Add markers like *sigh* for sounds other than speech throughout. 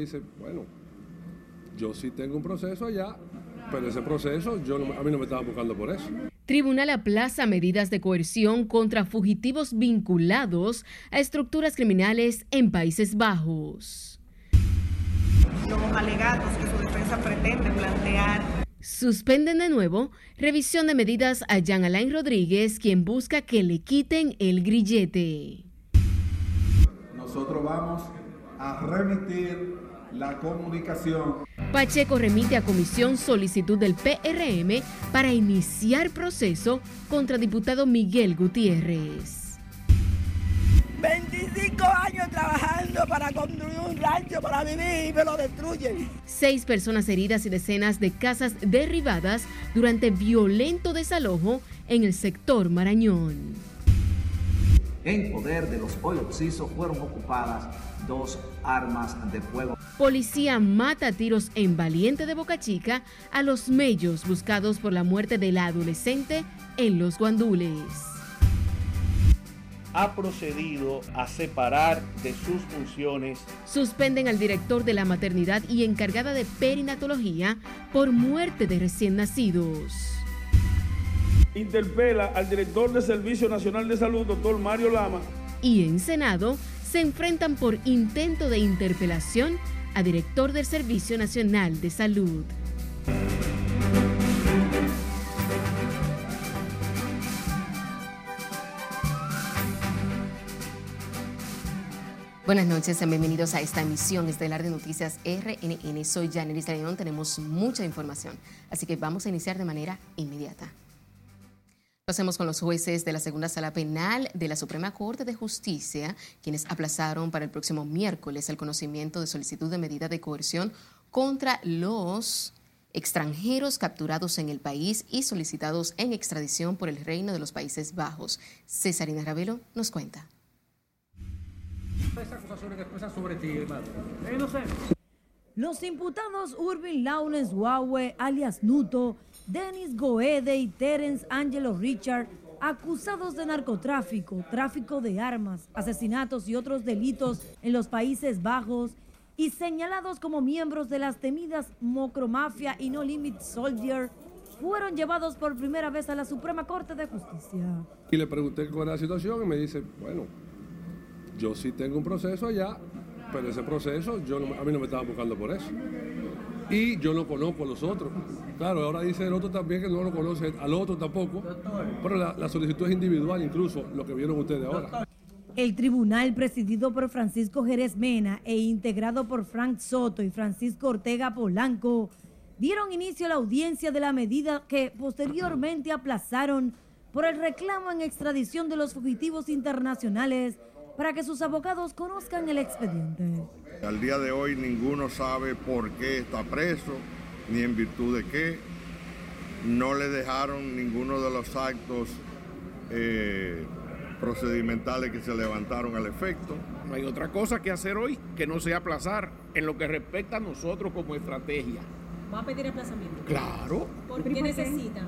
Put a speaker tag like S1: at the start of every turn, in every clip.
S1: dice, bueno, yo sí tengo un proceso allá, pero ese proceso yo a mí no me estaban buscando por eso.
S2: Tribunal aplaza medidas de coerción contra fugitivos vinculados a estructuras criminales en Países Bajos.
S3: Los alegatos que su defensa pretende plantear.
S2: Suspenden de nuevo revisión de medidas a Jean Alain Rodríguez, quien busca que le quiten el grillete.
S4: Nosotros vamos a remitir la comunicación.
S2: Pacheco remite a comisión solicitud del PRM para iniciar proceso contra diputado Miguel Gutiérrez.
S5: 25 años trabajando para construir un rancho para vivir y me lo destruyen.
S2: Seis personas heridas y decenas de casas derribadas durante violento desalojo en el sector Marañón.
S6: En poder de los hoy occisos fueron ocupadas dos armas de fuego.
S2: Policía mata tiros en Valiente de Boca Chica a los mellos buscados por la muerte de la adolescente en Los Guandules.
S7: Ha procedido a separar de sus funciones.
S2: Suspenden al director de la maternidad y encargada de perinatología por muerte de recién nacidos.
S8: Interpela al director del Servicio Nacional de Salud, doctor Mario Lama.
S2: Y en Senado se enfrentan por intento de interpelación a director del Servicio Nacional de Salud. Buenas noches, bienvenidos a esta emisión estelar de Noticias RNN. Soy Janelis León, tenemos mucha información, así que vamos a iniciar de manera inmediata. Pasemos con los jueces de la segunda sala penal de la Suprema Corte de Justicia, quienes aplazaron para el próximo miércoles el conocimiento de solicitud de medida de coerción contra los extranjeros capturados en el país y solicitados en extradición por el Reino de los Países Bajos. Cesarina Ravelo nos cuenta.
S9: Los imputados Urvin Lawrence Huawei, alias Nuto, Dennis Goede y Terence Angelo Richard, acusados de narcotráfico, tráfico de armas, asesinatos y otros delitos en los Países Bajos y señalados como miembros de las temidas Mocromafia y No Limit Soldier, fueron llevados por primera vez a la Suprema Corte de Justicia.
S1: Y le pregunté cuál era la situación y me dice, bueno, yo sí tengo un proceso allá, pero ese proceso yo a mí no me estaban buscando por eso y yo no conozco a los otros. Claro, ahora dice el otro también que no lo conoce al otro tampoco, pero la, solicitud es individual incluso, lo que vieron ustedes ahora.
S9: El tribunal presidido por Francisco Jerez Mena e integrado por Frank Soto y Francisco Ortega Polanco dieron inicio a la audiencia de la medida que posteriormente aplazaron por el reclamo en extradición de los fugitivos internacionales para que sus abogados conozcan el expediente.
S4: Al día de hoy ninguno sabe por qué está preso, ni en virtud de qué. No le dejaron ninguno de los actos eh, procedimentales que se levantaron al efecto.
S10: No hay otra cosa que hacer hoy que no sea aplazar en lo que respecta a nosotros como estrategia.
S11: ¿Va a pedir aplazamiento?
S10: Claro.
S11: ¿Por qué necesita?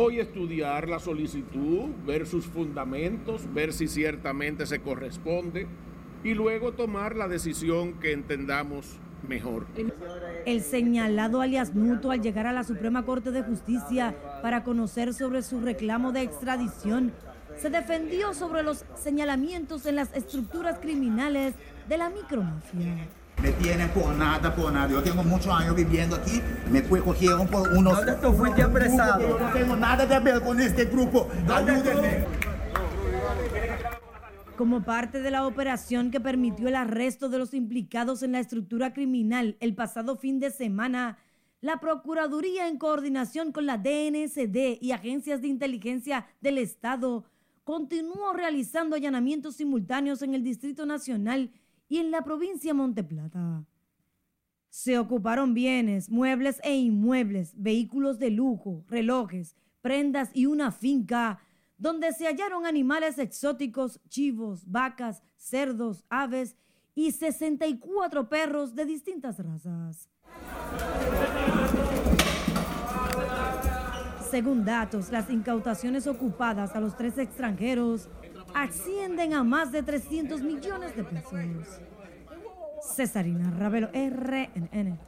S10: Hoy estudiar la solicitud, ver sus fundamentos, ver si ciertamente se corresponde y luego tomar la decisión que entendamos mejor.
S9: El señalado alias Nuto al llegar a la Suprema Corte de Justicia para conocer sobre su reclamo de extradición, se defendió sobre los señalamientos en las estructuras criminales de la micromafia.
S12: Me tienen por nada, por nada. Yo tengo muchos años viviendo aquí. Me cogieron por unos.
S13: ¿Dónde tú fuiste apresado?
S12: no tengo nada de ver con este grupo. Ayúdenme.
S9: Como parte de la operación que permitió el arresto de los implicados en la estructura criminal el pasado fin de semana, la Procuraduría, en coordinación con la DNSD y agencias de inteligencia del Estado, continuó realizando allanamientos simultáneos en el Distrito Nacional y en la provincia Monteplata. Se ocuparon bienes, muebles e inmuebles, vehículos de lujo, relojes, prendas y una finca donde se hallaron animales exóticos, chivos, vacas, cerdos, aves y 64 perros de distintas razas. Según datos, las incautaciones ocupadas a los tres extranjeros ascienden a más de 300 millones de pesos. Cesarina Ravelo, RNN.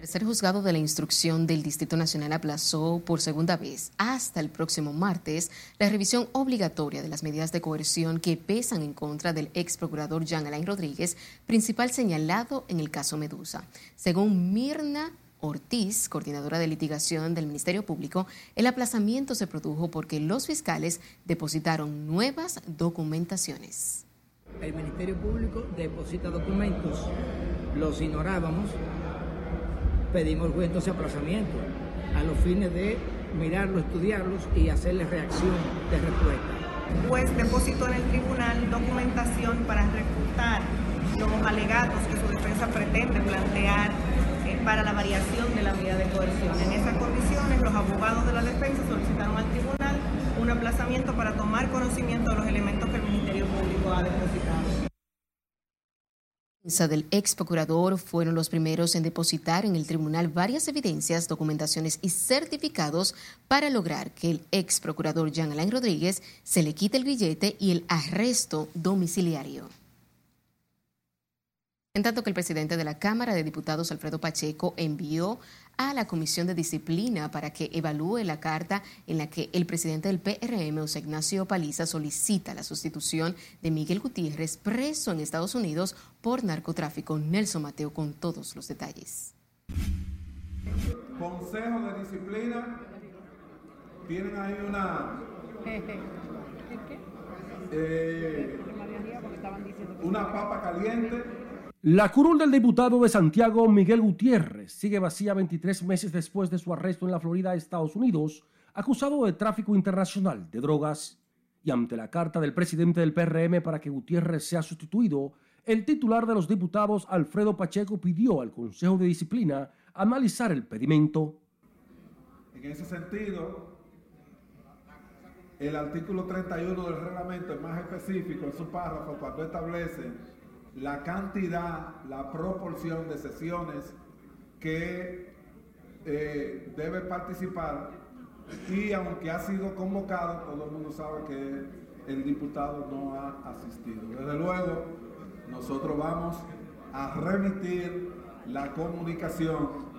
S2: El tercer juzgado de la instrucción del Distrito Nacional aplazó por segunda vez hasta el próximo martes la revisión obligatoria de las medidas de coerción que pesan en contra del ex procurador Jean Alain Rodríguez, principal señalado en el caso Medusa. Según Mirna Ortiz, coordinadora de litigación del Ministerio Público, el aplazamiento se produjo porque los fiscales depositaron nuevas documentaciones.
S14: El Ministerio Público deposita documentos, los ignorábamos, pedimos juez entonces aplazamiento a los fines de mirarlos, estudiarlos y hacerles reacción de respuesta.
S3: El juez depositó en el tribunal documentación para refutar los alegatos que su defensa pretende plantear para la variación de la medida de coerción. En esas condiciones, los abogados de la defensa solicitaron al tribunal un aplazamiento para tomar conocimiento de los elementos que el Ministerio Público ha depositado
S2: del ex procurador fueron los primeros en depositar en el tribunal varias evidencias, documentaciones y certificados para lograr que el ex procurador Jean Alain Rodríguez se le quite el billete y el arresto domiciliario. En tanto que el presidente de la Cámara de Diputados, Alfredo Pacheco, envió a la Comisión de Disciplina para que evalúe la carta en la que el presidente del PRM, José Ignacio Paliza, solicita la sustitución de Miguel Gutiérrez, preso en Estados Unidos por narcotráfico. Nelson Mateo con todos los detalles.
S15: Consejo de Disciplina, tienen ahí una... *laughs* Eh, una papa caliente
S16: la curul del diputado de Santiago, Miguel Gutiérrez, sigue vacía 23 meses después de su arresto en la Florida, Estados Unidos, acusado de tráfico internacional de drogas. Y ante la carta del presidente del PRM para que Gutiérrez sea sustituido, el titular de los diputados, Alfredo Pacheco, pidió al Consejo de Disciplina analizar el pedimento.
S15: En ese sentido, el artículo 31 del reglamento es más específico en su párrafo cuando establece la cantidad, la proporción de sesiones que eh, debe participar y aunque ha sido convocado, todo el mundo sabe que el diputado no ha asistido. Desde luego, nosotros vamos a remitir la comunicación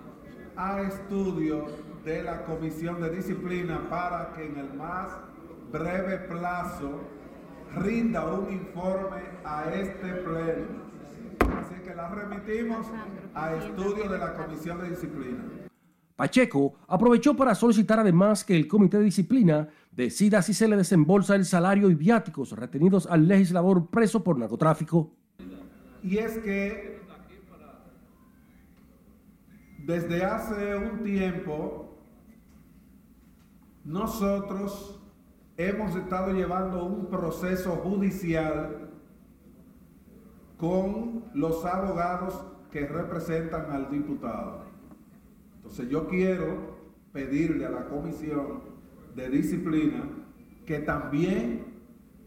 S15: a estudio de la Comisión de Disciplina para que en el más breve plazo rinda un informe a este pleno. Así que la remitimos a estudio de la Comisión de Disciplina.
S16: Pacheco aprovechó para solicitar además que el Comité de Disciplina decida si se le desembolsa el salario y viáticos retenidos al legislador preso por narcotráfico.
S15: Y es que desde hace un tiempo nosotros hemos estado llevando un proceso judicial con los abogados que representan al diputado. Entonces yo quiero pedirle a la comisión de disciplina que también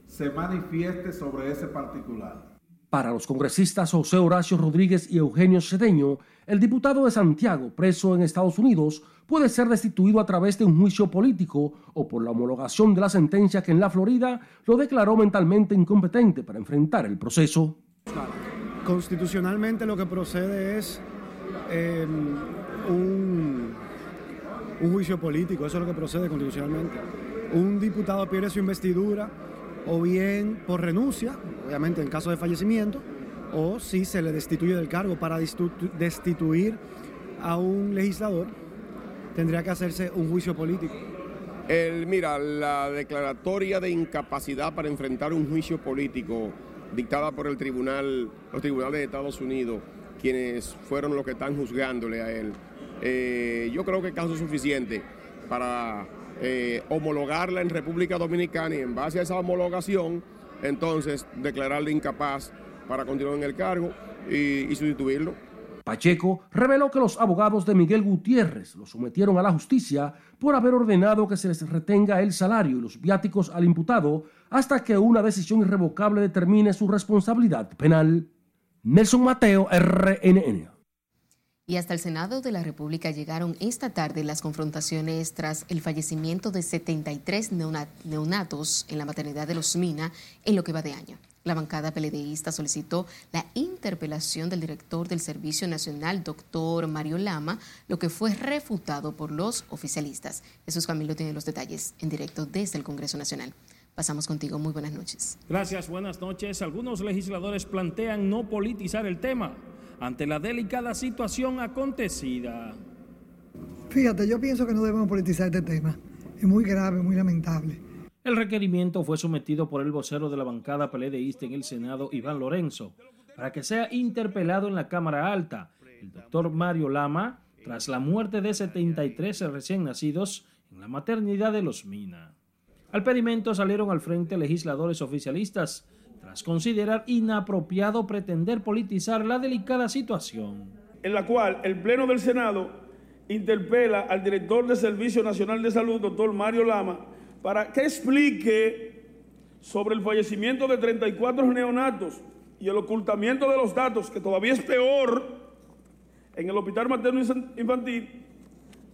S15: se manifieste sobre ese particular.
S16: Para los congresistas José Horacio Rodríguez y Eugenio Cedeño, el diputado de Santiago, preso en Estados Unidos, puede ser destituido a través de un juicio político o por la homologación de la sentencia que en la Florida lo declaró mentalmente incompetente para enfrentar el proceso.
S10: Constitucionalmente lo que procede es em, un, un juicio político, eso es lo que procede constitucionalmente. Un diputado pierde su investidura o bien por renuncia, obviamente en caso de fallecimiento, o si se le destituye del cargo para destituir a un legislador, tendría que hacerse un juicio político.
S12: El, mira, la declaratoria de incapacidad para enfrentar un juicio político dictada por el tribunal, los tribunales de Estados Unidos, quienes fueron los que están juzgándole a él, eh, yo creo que es caso suficiente para eh, homologarla en República Dominicana y en base a esa homologación, entonces declararle incapaz para continuar en el cargo y, y sustituirlo.
S16: Pacheco reveló que los abogados de Miguel Gutiérrez lo sometieron a la justicia por haber ordenado que se les retenga el salario y los viáticos al imputado hasta que una decisión irrevocable determine su responsabilidad penal. Nelson Mateo, RNN.
S2: Y hasta el Senado de la República llegaron esta tarde las confrontaciones tras el fallecimiento de 73 neonatos en la maternidad de Los Mina en lo que va de año. La bancada PLDista solicitó la interpelación del director del Servicio Nacional, doctor Mario Lama, lo que fue refutado por los oficialistas. Jesús Camilo tiene los detalles en directo desde el Congreso Nacional. Pasamos contigo. Muy buenas noches.
S17: Gracias, buenas noches. Algunos legisladores plantean no politizar el tema ante la delicada situación acontecida.
S18: Fíjate, yo pienso que no debemos politizar este tema. Es muy grave, muy lamentable.
S17: El requerimiento fue sometido por el vocero de la bancada peledeísta en el Senado, Iván Lorenzo, para que sea interpelado en la Cámara Alta el doctor Mario Lama tras la muerte de 73 recién nacidos en la maternidad de Los Mina. Al pedimento salieron al frente legisladores oficialistas tras considerar inapropiado pretender politizar la delicada situación.
S8: En la cual el Pleno del Senado interpela al director del Servicio Nacional de Salud, doctor Mario Lama, para que explique sobre el fallecimiento de 34 neonatos y el ocultamiento de los datos, que todavía es peor, en el Hospital Materno Infantil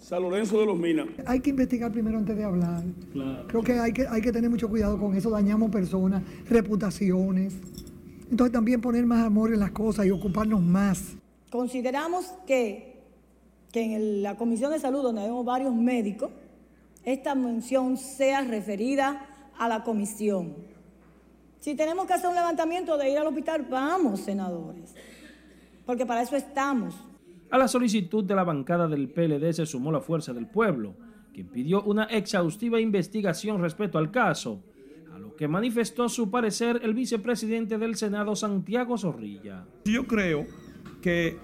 S8: San Lorenzo de los Minas.
S18: Hay que investigar primero antes de hablar. Creo que hay, que hay que tener mucho cuidado con eso, dañamos personas, reputaciones. Entonces también poner más amor en las cosas y ocuparnos más.
S9: Consideramos que, que en la Comisión de Salud, donde vemos varios médicos, esta mención sea referida a la comisión. Si tenemos que hacer un levantamiento de ir al hospital, vamos, senadores, porque para eso estamos.
S17: A la solicitud de la bancada del PLD se sumó la Fuerza del Pueblo, quien pidió una exhaustiva investigación respecto al caso, a lo que manifestó su parecer el vicepresidente del Senado, Santiago Zorrilla.
S19: Yo creo que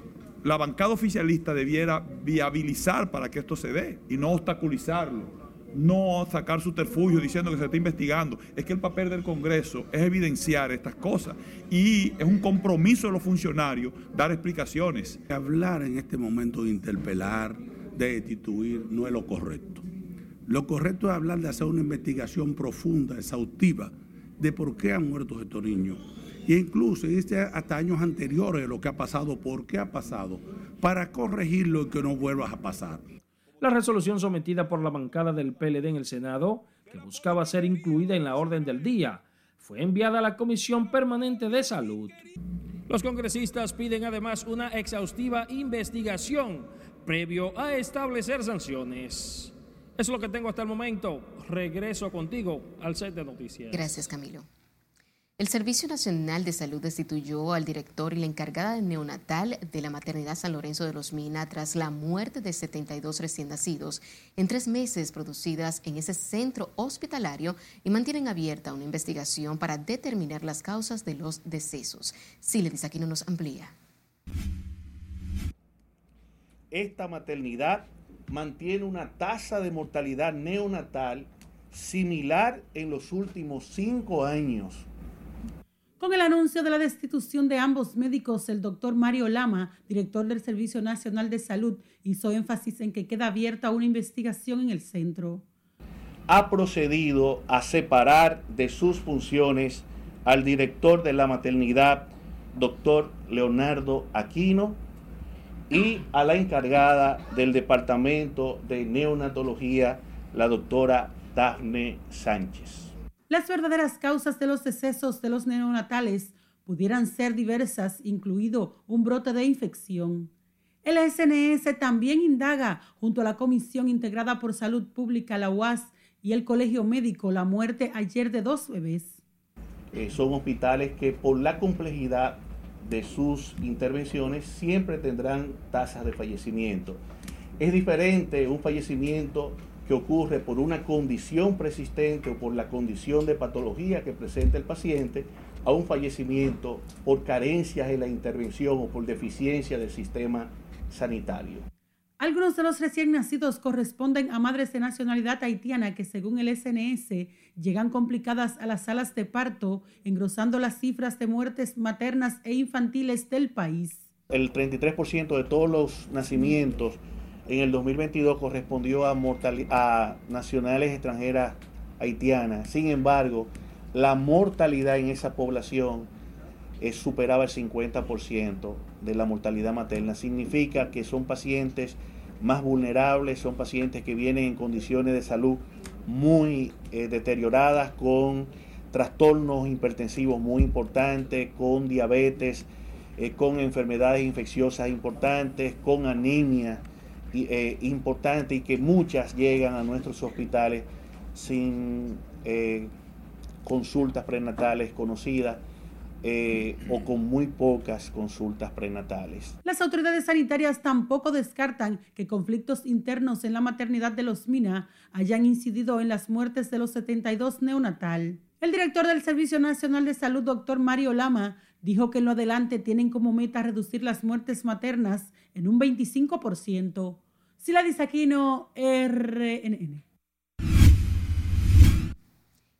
S19: la bancada oficialista debiera viabilizar para que esto se dé y no obstaculizarlo no sacar subterfugio diciendo que se está investigando. Es que el papel del Congreso es evidenciar estas cosas y es un compromiso de los funcionarios dar explicaciones.
S20: Hablar en este momento de interpelar, de destituir, no es lo correcto. Lo correcto es hablar de hacer una investigación profunda, exhaustiva, de por qué han muerto estos niños. E incluso este hasta años anteriores de lo que ha pasado, por qué ha pasado, para corregirlo y que no vuelva a pasar.
S17: La resolución sometida por la bancada del PLD en el Senado, que buscaba ser incluida en la orden del día, fue enviada a la Comisión Permanente de Salud. Los congresistas piden además una exhaustiva investigación previo a establecer sanciones. Es lo que tengo hasta el momento. Regreso contigo al set de noticias.
S2: Gracias, Camilo. El Servicio Nacional de Salud destituyó al director y la encargada de neonatal de la maternidad San Lorenzo de los Mina tras la muerte de 72 recién nacidos en tres meses producidas en ese centro hospitalario y mantienen abierta una investigación para determinar las causas de los decesos. dice aquí no nos amplía.
S7: Esta maternidad mantiene una tasa de mortalidad neonatal similar en los últimos cinco años
S21: con el anuncio de la destitución de ambos médicos, el doctor Mario Lama, director del Servicio Nacional de Salud, hizo énfasis en que queda abierta una investigación en el centro.
S7: Ha procedido a separar de sus funciones al director de la maternidad, doctor Leonardo Aquino, y a la encargada del departamento de neonatología, la doctora Dafne Sánchez.
S21: Las verdaderas causas de los decesos de los neonatales pudieran ser diversas, incluido un brote de infección. El SNS también indaga, junto a la Comisión Integrada por Salud Pública, la UAS, y el Colegio Médico, la muerte ayer de dos bebés.
S7: Eh, son hospitales que por la complejidad de sus intervenciones siempre tendrán tasas de fallecimiento. Es diferente un fallecimiento que ocurre por una condición persistente o por la condición de patología que presenta el paciente a un fallecimiento por carencias en la intervención o por deficiencia del sistema sanitario.
S21: Algunos de los recién nacidos corresponden a madres de nacionalidad haitiana que según el SNS llegan complicadas a las salas de parto, engrosando las cifras de muertes maternas e infantiles del país.
S7: El 33% de todos los nacimientos en el 2022 correspondió a, a nacionales extranjeras haitianas. Sin embargo, la mortalidad en esa población es, superaba el 50% de la mortalidad materna. Significa que son pacientes más vulnerables, son pacientes que vienen en condiciones de salud muy eh, deterioradas, con trastornos hipertensivos muy importantes, con diabetes, eh, con enfermedades infecciosas importantes, con anemia eh, importante y que muchas llegan a nuestros hospitales sin eh, consultas prenatales conocidas. o con muy pocas consultas prenatales.
S21: Las autoridades sanitarias tampoco descartan que conflictos internos en la maternidad de los Mina hayan incidido en las muertes de los 72 neonatal. El director del Servicio Nacional de Salud, doctor Mario Lama, dijo que en lo adelante tienen como meta reducir las muertes maternas en un 25%. Sila Disaquino, RNN.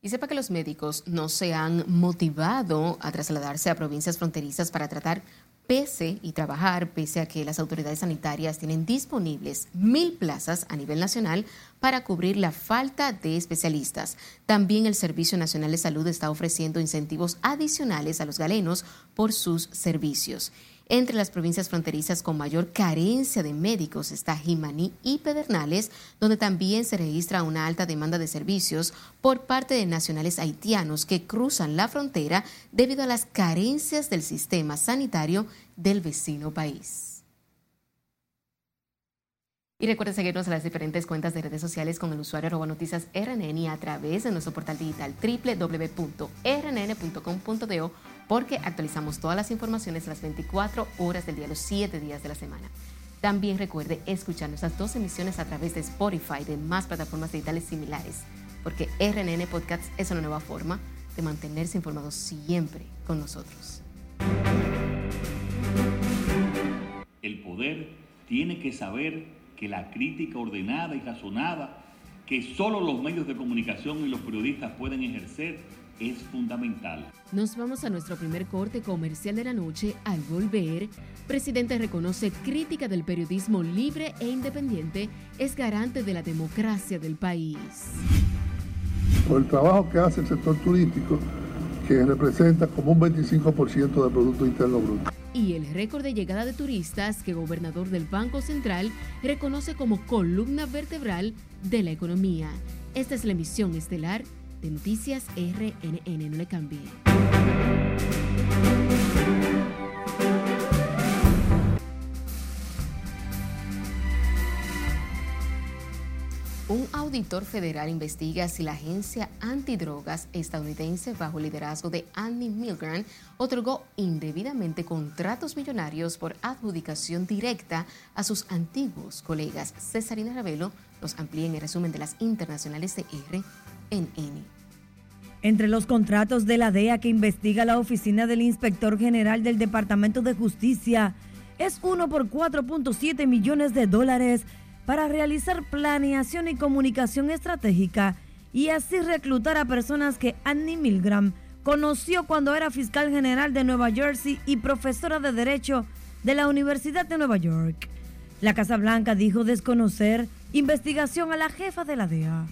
S2: Y sepa que los médicos no se han motivado a trasladarse a provincias fronterizas para tratar pese y trabajar pese a que las autoridades sanitarias tienen disponibles mil plazas a nivel nacional para cubrir la falta de especialistas. También el Servicio Nacional de Salud está ofreciendo incentivos adicionales a los galenos por sus servicios. Entre las provincias fronterizas con mayor carencia de médicos está Jimaní y Pedernales, donde también se registra una alta demanda de servicios por parte de nacionales haitianos que cruzan la frontera debido a las carencias del sistema sanitario del vecino país. Y recuerden seguirnos en las diferentes cuentas de redes sociales con el usuario arroba noticias RNN y a través de nuestro portal digital www.rnn.com.do porque actualizamos todas las informaciones las 24 horas del día, los 7 días de la semana. También recuerde escuchar nuestras dos emisiones a través de Spotify y de más plataformas digitales similares, porque RNN Podcast es una nueva forma de mantenerse informados siempre con nosotros.
S22: El poder tiene que saber que la crítica ordenada y razonada que solo los medios de comunicación y los periodistas pueden ejercer es fundamental.
S2: Nos vamos a nuestro primer corte comercial de la noche. Al volver, presidente reconoce crítica del periodismo libre e independiente es garante de la democracia del país.
S23: Por el trabajo que hace el sector turístico, que representa como un 25% del Producto Interno Bruto.
S2: Y el récord de llegada de turistas que gobernador del Banco Central reconoce como columna vertebral de la economía. Esta es la emisión estelar de Noticias RNN. No le cambie. Un auditor federal investiga si la agencia antidrogas estadounidense bajo liderazgo de Andy Milgram otorgó indebidamente contratos millonarios por adjudicación directa a sus antiguos colegas. Cesarina Ravelo nos amplía en el resumen de las internacionales de RNN.
S9: Entre los contratos de la DEA que investiga la oficina del inspector general del Departamento de Justicia, es uno por 4.7 millones de dólares para realizar planeación y comunicación estratégica y así reclutar a personas que Annie Milgram conoció cuando era fiscal general de Nueva Jersey y profesora de Derecho de la Universidad de Nueva York. La Casa Blanca dijo desconocer investigación a la jefa de la DEA.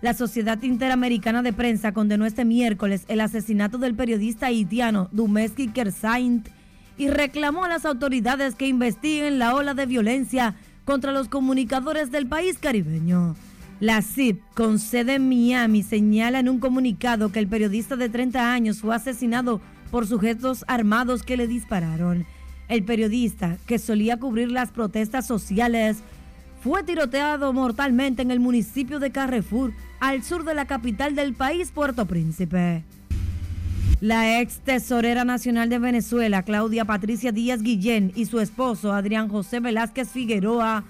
S9: La Sociedad Interamericana de Prensa condenó este miércoles el asesinato del periodista haitiano Dumeski Kersaint y reclamó a las autoridades que investiguen la ola de violencia contra los comunicadores del país caribeño. La CIP, con sede en Miami, señala en un comunicado que el periodista de 30 años fue asesinado por sujetos armados que le dispararon. El periodista, que solía cubrir las protestas sociales, fue tiroteado mortalmente en el municipio de Carrefour, al sur de la capital del país, Puerto Príncipe. La ex tesorera nacional de Venezuela, Claudia Patricia Díaz Guillén, y su esposo, Adrián José Velázquez Figueroa,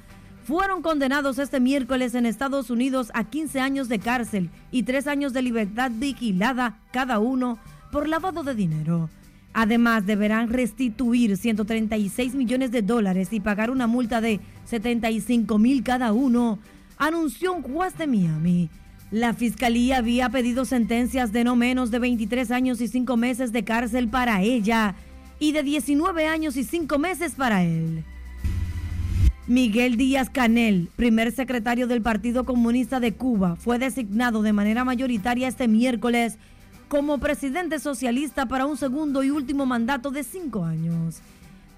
S9: fueron condenados este miércoles en Estados Unidos a 15 años de cárcel y 3 años de libertad vigilada cada uno por lavado de dinero. Además, deberán restituir 136 millones de dólares y pagar una multa de 75 mil cada uno, anunció un juez de Miami. La fiscalía había pedido sentencias de no menos de 23 años y 5 meses de cárcel para ella y de 19 años y 5 meses para él. Miguel Díaz Canel, primer secretario del Partido Comunista de Cuba, fue designado de manera mayoritaria este miércoles como presidente socialista para un segundo y último mandato de cinco años.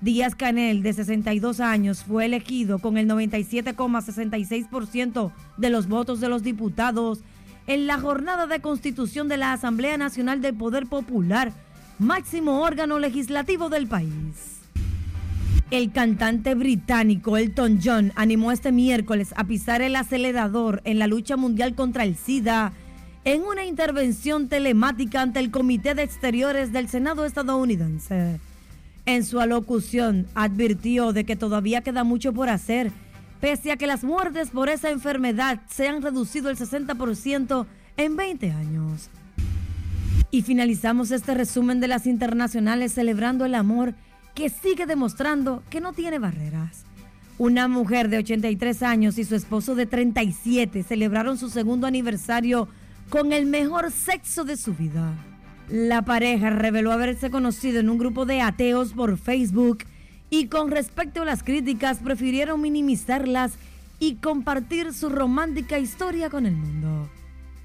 S9: Díaz Canel, de 62 años, fue elegido con el 97,66% de los votos de los diputados en la jornada de constitución de la Asamblea Nacional del Poder Popular, máximo órgano legislativo del país. El cantante británico Elton John animó este miércoles a pisar el acelerador en la lucha mundial contra el SIDA en una intervención telemática ante el Comité de Exteriores del Senado estadounidense. En su alocución advirtió de que todavía queda mucho por hacer, pese a que las muertes por esa enfermedad se han reducido el 60% en 20 años. Y finalizamos este resumen de las internacionales celebrando el amor que sigue demostrando que no tiene barreras. Una mujer de 83 años y su esposo de 37 celebraron su segundo aniversario con el mejor sexo de su vida. La pareja reveló haberse conocido en un grupo de ateos por Facebook y con respecto a las críticas prefirieron minimizarlas y compartir su romántica historia con el mundo.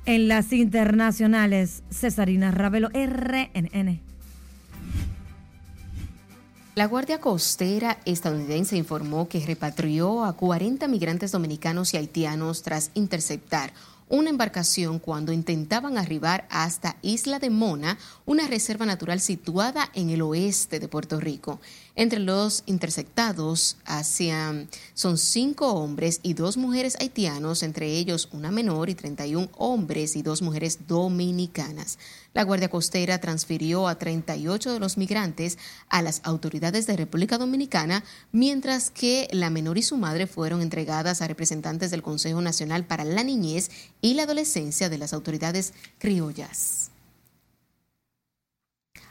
S9: En las internacionales, Cesarina Ravelo, RNN.
S2: La Guardia Costera estadounidense informó que repatrió a 40 migrantes dominicanos y haitianos tras interceptar una embarcación cuando intentaban arribar hasta Isla de Mona, una reserva natural situada en el oeste de Puerto Rico. Entre los interceptados son cinco hombres y dos mujeres haitianos, entre ellos una menor y 31 hombres y dos mujeres dominicanas. La Guardia Costera transfirió a 38 de los migrantes a las autoridades de República Dominicana, mientras que la menor y su madre fueron entregadas a representantes del Consejo Nacional para la Niñez y la Adolescencia de las autoridades criollas.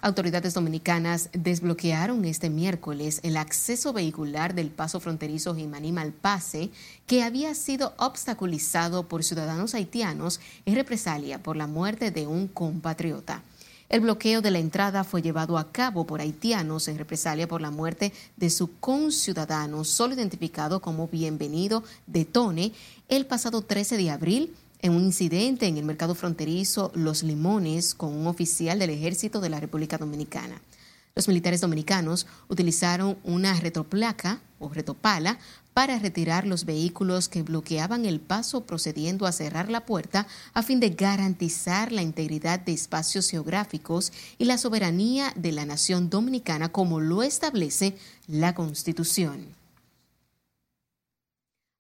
S2: Autoridades dominicanas desbloquearon este miércoles el acceso vehicular del paso fronterizo Jimaní Malpase, que había sido obstaculizado por ciudadanos haitianos en represalia por la muerte de un compatriota. El bloqueo de la entrada fue llevado a cabo por haitianos en represalia por la muerte de su conciudadano, solo identificado como Bienvenido de Tone, el pasado 13 de abril en un incidente en el mercado fronterizo Los Limones con un oficial del ejército de la República Dominicana. Los militares dominicanos utilizaron una retroplaca o retopala para retirar los vehículos que bloqueaban el paso procediendo a cerrar la puerta a fin de garantizar la integridad de espacios geográficos y la soberanía de la nación dominicana como lo establece la Constitución.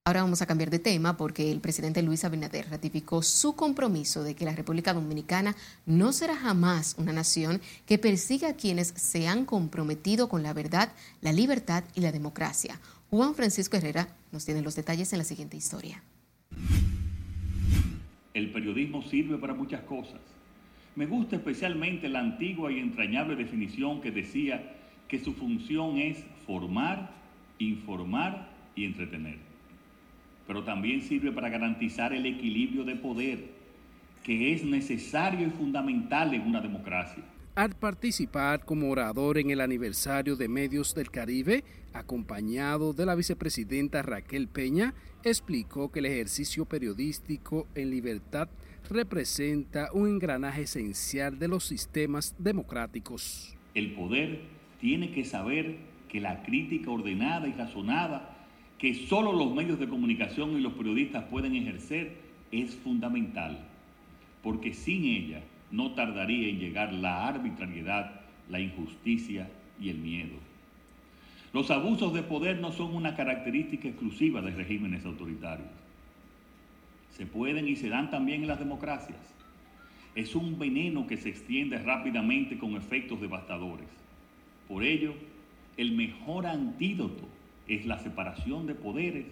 S2: Ahora vamos a cambiar de tema porque el presidente Luis Abinader ratificó su compromiso de que la República Dominicana no será jamás una nación que persiga a quienes se han comprometido con la verdad, la libertad y la democracia. Juan Francisco Herrera nos tiene los detalles en la siguiente historia.
S22: El periodismo sirve para muchas cosas. Me gusta especialmente la antigua y entrañable definición que decía que su función es formar, informar y entretener pero también sirve para garantizar el equilibrio de poder que es necesario y fundamental en una democracia.
S24: Al participar como orador en el aniversario de Medios del Caribe, acompañado de la vicepresidenta Raquel Peña, explicó que el ejercicio periodístico en libertad representa un engranaje esencial de los sistemas democráticos.
S22: El poder tiene que saber que la crítica ordenada y razonada que solo los medios de comunicación y los periodistas pueden ejercer es fundamental, porque sin ella no tardaría en llegar la arbitrariedad, la injusticia y el miedo. Los abusos de poder no son una característica exclusiva de regímenes autoritarios. Se pueden y se dan también en las democracias. Es un veneno que se extiende rápidamente con efectos devastadores. Por ello, el mejor antídoto es la separación de poderes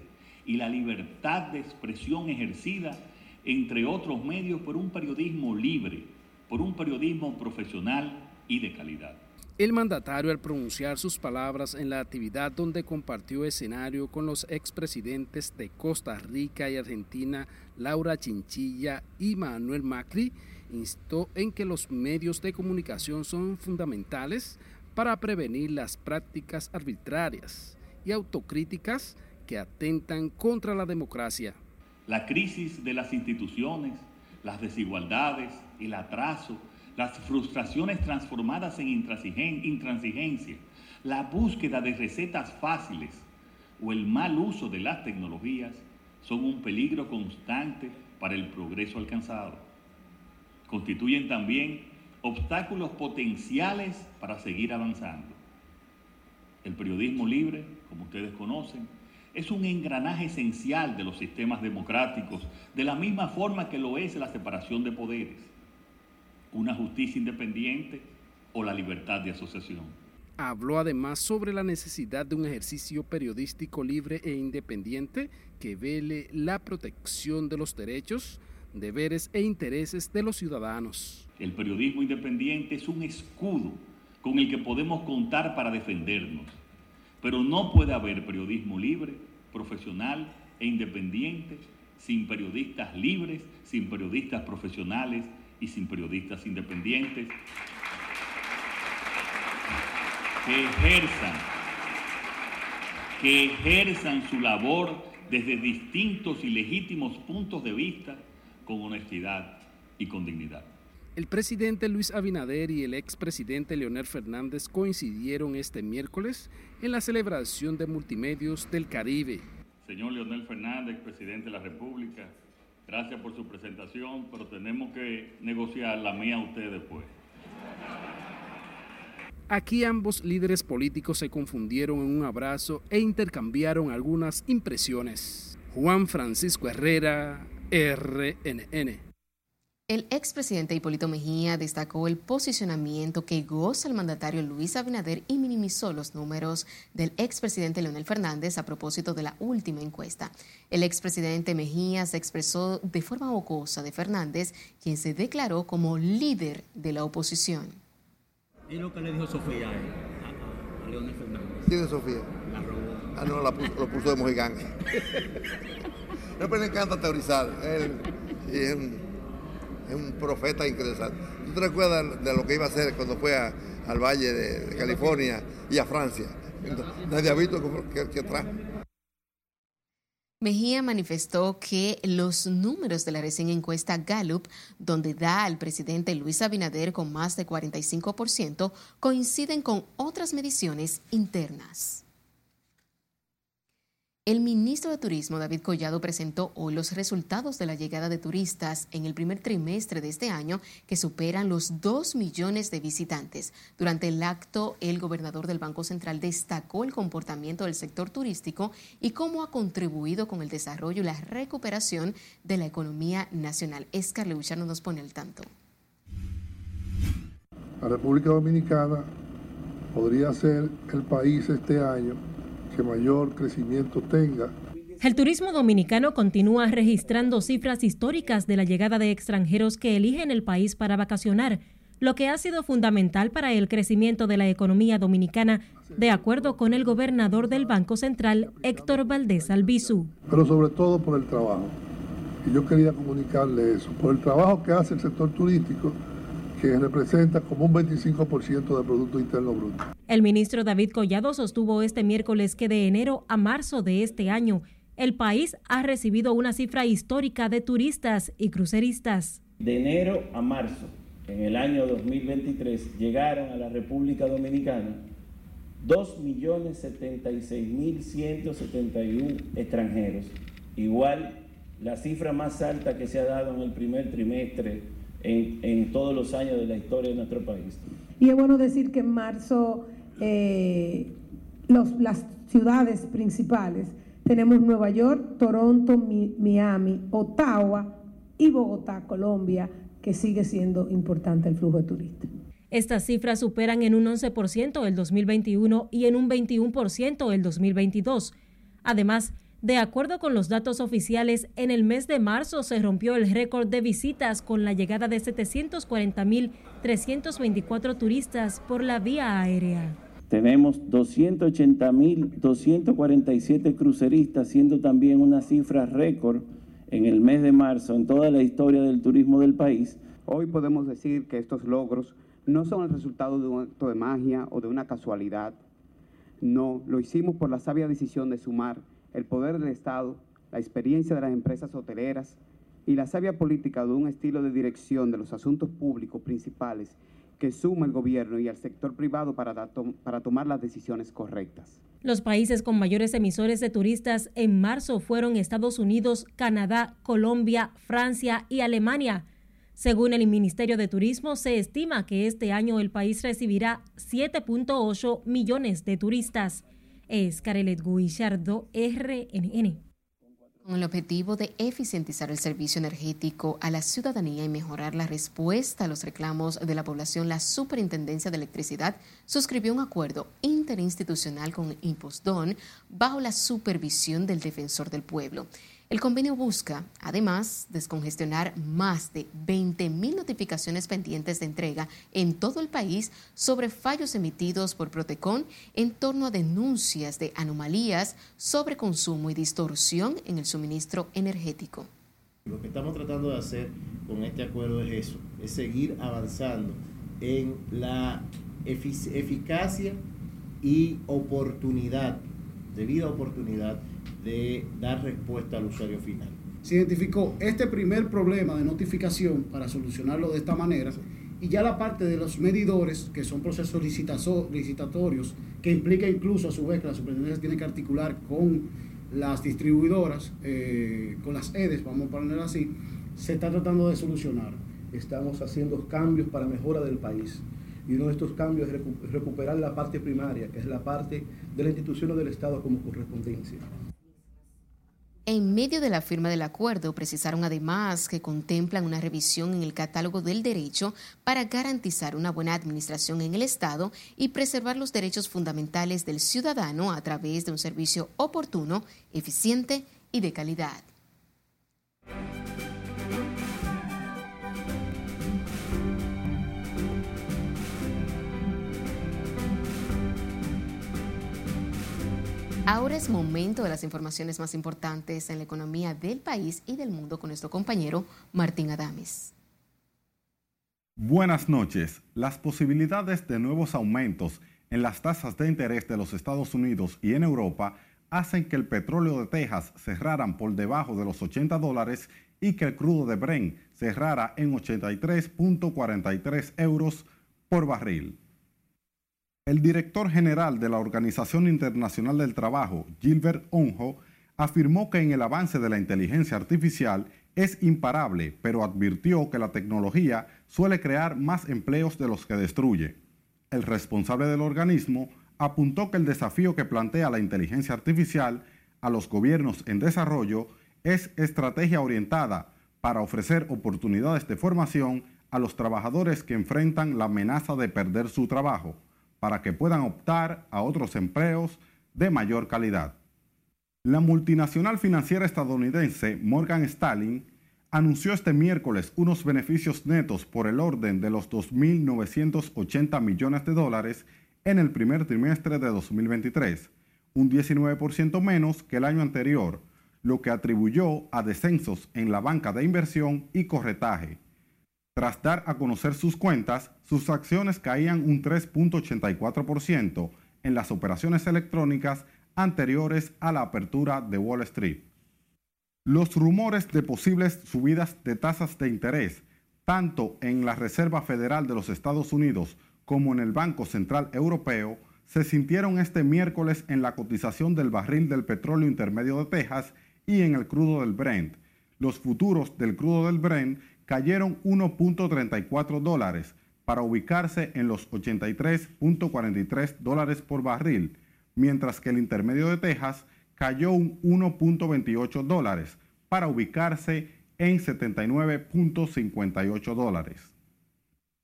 S22: y la libertad de expresión ejercida, entre otros medios, por un periodismo libre, por un periodismo profesional y de calidad.
S24: El mandatario al pronunciar sus palabras en la actividad donde compartió escenario con los expresidentes de Costa Rica y Argentina, Laura Chinchilla y Manuel Macri, instó en que los medios de comunicación son fundamentales para prevenir las prácticas arbitrarias y autocríticas que atentan contra la democracia.
S22: La crisis de las instituciones, las desigualdades, el atraso, las frustraciones transformadas en intransigencia, la búsqueda de recetas fáciles o el mal uso de las tecnologías son un peligro constante para el progreso alcanzado. Constituyen también obstáculos potenciales para seguir avanzando. El periodismo libre, como ustedes conocen, es un engranaje esencial de los sistemas democráticos, de la misma forma que lo es la separación de poderes, una justicia independiente o la libertad de asociación.
S24: Habló además sobre la necesidad de un ejercicio periodístico libre e independiente que vele la protección de los derechos, deberes e intereses de los ciudadanos.
S22: El periodismo independiente es un escudo con el que podemos contar para defendernos pero no puede haber periodismo libre, profesional e independiente sin periodistas libres, sin periodistas profesionales y sin periodistas independientes que ejerzan, que ejerzan su labor desde distintos y legítimos puntos de vista con honestidad y con dignidad.
S24: El presidente Luis Abinader y el expresidente Leonel Fernández coincidieron este miércoles en la celebración de Multimedios del Caribe.
S22: Señor Leonel Fernández, presidente de la República, gracias por su presentación, pero tenemos que negociar la mía a usted después.
S24: Aquí ambos líderes políticos se confundieron en un abrazo e intercambiaron algunas impresiones. Juan Francisco Herrera, RNN.
S2: El expresidente Hipólito Mejía destacó el posicionamiento que goza el mandatario Luis Abinader y minimizó los números del expresidente Leonel Fernández a propósito de la última encuesta. El expresidente Mejía se expresó de forma ocosa de Fernández, quien se declaró como líder de la oposición.
S25: ¿Y lo que le dijo Sofía a, Leonel Fernández?
S4: ¿Quién es Sofía?
S25: La robó.
S4: Ah, no, la puso, lo puso de mojigán. *laughs* no, pero le encanta teorizar. Él, y es un profeta interesante. ¿Tú te recuerdas de lo que iba a hacer cuando fue al Valle de, California y a Francia? nadie ha visto que, que atrás.
S2: Mejía manifestó que los números de la recién encuesta Gallup, donde da al presidente Luis Abinader con más de 45%, coinciden con otras mediciones internas. El ministro de Turismo, David Collado, presentó hoy los resultados de la llegada de turistas en el primer trimestre de este año, que superan los 2 millones de visitantes. Durante el acto, el gobernador del Banco Central destacó el comportamiento del sector turístico y cómo ha contribuido con el desarrollo y la recuperación de la economía nacional. Escar no nos pone al tanto.
S23: La República Dominicana podría ser el país este año que mayor crecimiento tenga.
S26: El turismo dominicano continúa registrando cifras históricas de la llegada de extranjeros que eligen el país para vacacionar, lo que ha sido fundamental para el crecimiento de la economía dominicana, de acuerdo con el gobernador del Banco Central, Héctor Valdés Albizu.
S23: Pero sobre todo por el trabajo. Y yo quería comunicarle eso, por el trabajo que hace el sector turístico que representa como un 25% del Producto Interno Bruto.
S26: El ministro David Collado sostuvo este miércoles que de enero a marzo de este año, el país ha recibido una cifra histórica de turistas y cruceristas.
S27: De enero a marzo, en el año 2023, llegaron a la República Dominicana 2.076.171 extranjeros, igual la cifra más alta que se ha dado en el primer trimestre en, todos los años de la historia de nuestro país.
S28: Y es bueno decir que en marzo eh, las ciudades principales tenemos Nueva York, Toronto, Miami, Ottawa y Bogotá, Colombia, que sigue siendo importante el flujo de turistas.
S26: Estas cifras superan en un 11% el 2021 y en un 21% el 2022. Además, de acuerdo con los datos oficiales, en el mes de marzo se rompió el récord de visitas con la llegada de 740.324 turistas por la vía aérea.
S27: Tenemos 280.247 cruceristas, siendo también una cifra récord en el mes de marzo en toda la historia del turismo del país.
S29: Hoy podemos decir que estos logros no son el resultado de un acto de magia o de una casualidad. No, lo hicimos por la sabia decisión de sumar el poder del Estado, la experiencia de las empresas hoteleras y la sabia política de un estilo de dirección de los asuntos públicos principales que suma el gobierno y el sector privado para, para tomar las decisiones correctas.
S26: Los países con mayores emisores de turistas en marzo fueron Estados Unidos, Canadá, Colombia, Francia y Alemania. Según el Ministerio de Turismo, se estima que este año el país recibirá 7.8 millones de turistas. Es Carelet Guillardo, RNN.
S2: Con el objetivo de eficientizar el servicio energético a la ciudadanía y mejorar la respuesta a los reclamos de la población, la Superintendencia de Electricidad suscribió un acuerdo interinstitucional con Impostón bajo la supervisión del Defensor del Pueblo. El convenio busca, además, descongestionar más de 20.000 notificaciones pendientes de entrega en todo el país sobre fallos emitidos por Protecon en torno a denuncias de anomalías, sobre consumo y distorsión en el suministro energético.
S30: Lo que estamos tratando de hacer con este acuerdo es eso, es seguir avanzando en la eficacia y oportunidad, debida oportunidad de dar respuesta al usuario final.
S31: Se identificó este primer problema de notificación para solucionarlo de esta manera y ya la parte de los medidores, que son procesos licitatorios, que implica incluso a su vez que la superintendencia tiene que articular con las distribuidoras, eh, con las EDES, vamos a ponerlo así, se está tratando de solucionar.
S32: Estamos haciendo cambios para mejora del país. Y uno de estos cambios es recuperar la parte primaria, que es la parte de la institución del Estado como correspondencia.
S2: En medio de la firma del acuerdo, precisaron además que contemplan una revisión en el catálogo del derecho para garantizar una buena administración en el Estado y preservar los derechos fundamentales del ciudadano a través de un servicio oportuno, eficiente y de calidad. Ahora es momento de las informaciones más importantes en la economía del país y del mundo con nuestro compañero Martín Adames.
S33: Buenas noches. Las posibilidades de nuevos aumentos en las tasas de interés de los Estados Unidos y en Europa hacen que el petróleo de Texas cerraran por debajo de los 80 dólares y que el crudo de Brent cerrara en 83.43 euros por barril. El director general de la Organización Internacional del Trabajo, Gilbert Onjo, afirmó que en el avance de la inteligencia artificial es imparable, pero advirtió que la tecnología suele crear más empleos de los que destruye. El responsable del organismo apuntó que el desafío que plantea la inteligencia artificial a los gobiernos en desarrollo es estrategia orientada para ofrecer oportunidades de formación a los trabajadores que enfrentan la amenaza de perder su trabajo para que puedan optar a otros empleos de mayor calidad. La multinacional financiera estadounidense Morgan Stanley anunció este miércoles unos beneficios netos por el orden de los 2.980 millones de dólares en el primer trimestre de 2023, un 19% menos que el año anterior, lo que atribuyó a descensos en la banca de inversión y corretaje, tras dar a conocer sus cuentas, sus acciones caían un 3.84% en las operaciones electrónicas anteriores a la apertura de Wall Street. Los rumores de posibles subidas de tasas de interés, tanto en la Reserva Federal de los Estados Unidos como en el Banco Central Europeo, se sintieron este miércoles en la cotización del barril del petróleo intermedio de Texas y en el crudo del Brent. Los futuros del crudo del Brent cayeron 1.34 dólares para ubicarse en los 83.43 dólares por barril, mientras que el intermedio de Texas cayó un 1.28 dólares para ubicarse en 79.58 dólares.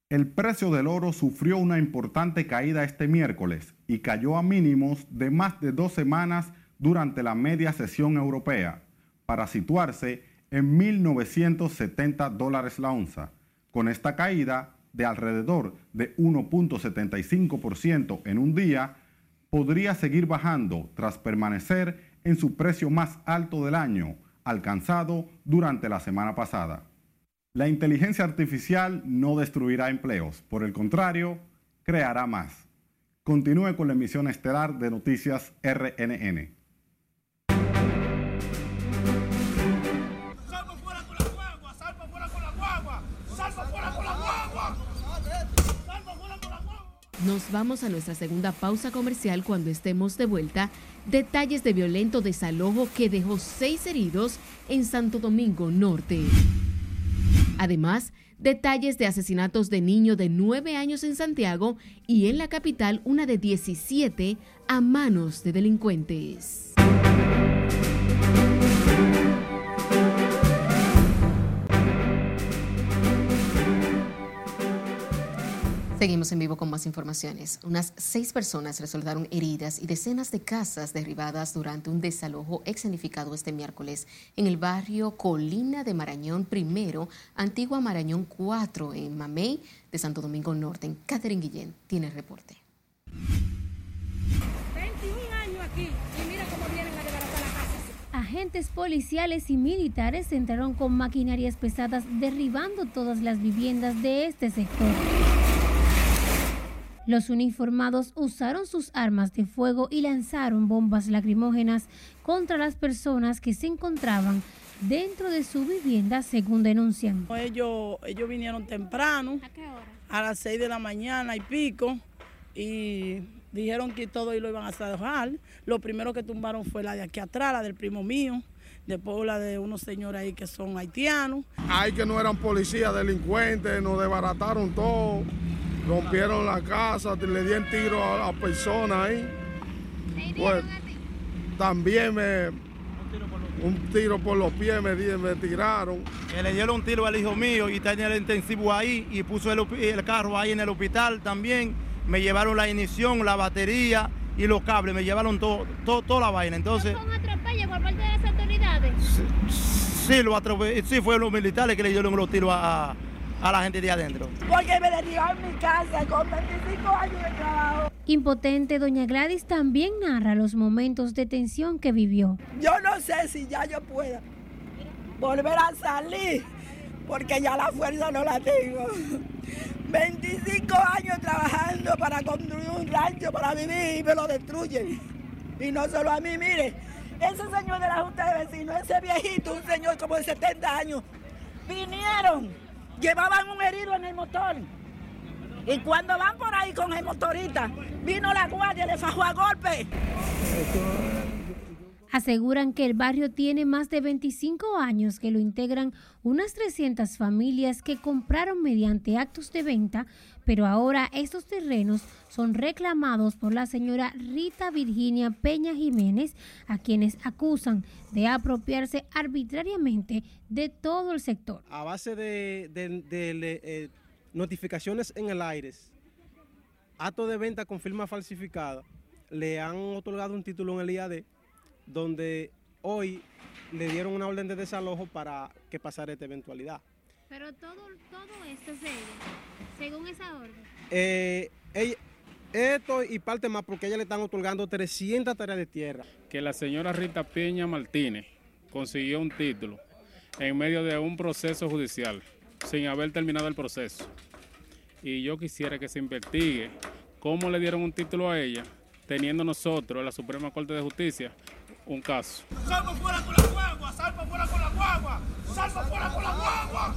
S33: El precio del oro sufrió una importante caída este miércoles y cayó a mínimos de más de dos semanas durante la media sesión europea, para situarse en 1.970 dólares la onza. Con esta caída de alrededor de 1.75% en un día, podría seguir bajando tras permanecer en su precio más alto del año, alcanzado durante la semana pasada. La inteligencia artificial no destruirá empleos, por el contrario, creará más. Continúe con la emisión estelar de Noticias RNN.
S2: Nos vamos a nuestra segunda pausa comercial cuando estemos de vuelta. Detalles de violento desalojo que dejó seis heridos en Santo Domingo Norte. Además, detalles de asesinatos de niño de 9 años en Santiago y en la capital una de 17 a manos de delincuentes. Seguimos en vivo con más informaciones. Unas seis personas resultaron heridas y decenas de casas derribadas durante un desalojo escenificado este miércoles en el barrio Colina de Marañón I, Antigua Marañón 4, en Mamey de Santo Domingo Norte. Catherine Guillén tiene el reporte.
S34: 21 años aquí y mira cómo vienen a desbaratar la casa.
S35: Agentes policiales y militares entraron con maquinarias pesadas derribando todas las viviendas de este sector. Los uniformados usaron sus armas de fuego y lanzaron bombas lacrimógenas contra las personas que se encontraban dentro de su vivienda, según denuncian.
S5: Ellos, ellos vinieron temprano,
S35: ¿A qué hora?
S5: a las 6 de la mañana y pico, y dijeron que todo y lo iban a dejar. Lo primero que tumbaron fue la de aquí atrás, la del primo mío, después la de unos señores ahí que son haitianos.
S36: Hay que no eran policías, delincuentes, nos desbarataron todo, rompieron la casa, le dieron tiro a la persona ahí. Pues, también me, un tiro por los pies me, me tiraron.
S37: Que le dieron un tiro al hijo mío y tenía el intensivo ahí y puso el, carro ahí en el hospital también. Me llevaron la ignición, la batería y los cables, me llevaron todo, todo, toda la vaina. Entonces,
S35: ¿Un atropello por parte de las autoridades?
S37: sí, lo atrope- sí fueron los militares que le dieron los tiros a, a la gente de adentro.
S5: Porque me derribaron mi casa con 25 años de trabajo.
S35: Impotente, doña Gladys también narra los momentos de tensión que vivió.
S5: Yo no sé si ya yo pueda volver a salir, porque ya la fuerza no la tengo. 25 años trabajando para construir un rancho, para vivir y me lo destruyen. Y no solo a mí, mire, ese señor de la Junta de Vecinos, ese viejito, un señor como de 70 años, vinieron, llevaban un herido en el motor. Y cuando van por ahí con el motorista, vino la guardia, le fajó a golpe.
S35: Aseguran que el barrio tiene más de 25 años que lo integran unas 300 familias que compraron mediante actos de venta, pero ahora estos terrenos son reclamados por la señora Rita Virginia Peña Jiménez, a quienes acusan de apropiarse arbitrariamente de todo el sector.
S38: a base de, eh, notificaciones en el aire, acto de venta con firma falsificada, le han otorgado un título en el IAD, donde hoy le dieron una orden de desalojo para que pasara esta eventualidad.
S35: Pero todo, todo esto es de ella, según esa orden.
S38: Eh, ella- esto y parte más porque ella le están otorgando 300 tareas de tierra.
S39: que la señora Rita Peña Martínez consiguió un título en medio de un proceso judicial sin haber terminado el proceso. Y yo quisiera que se investigue cómo le dieron un título a ella, teniendo nosotros, la Suprema Corte de Justicia, un caso.
S37: ¡Salva fuera con la guagua! ¡Salva fuera con la guagua! ¡Salva fuera con la guagua!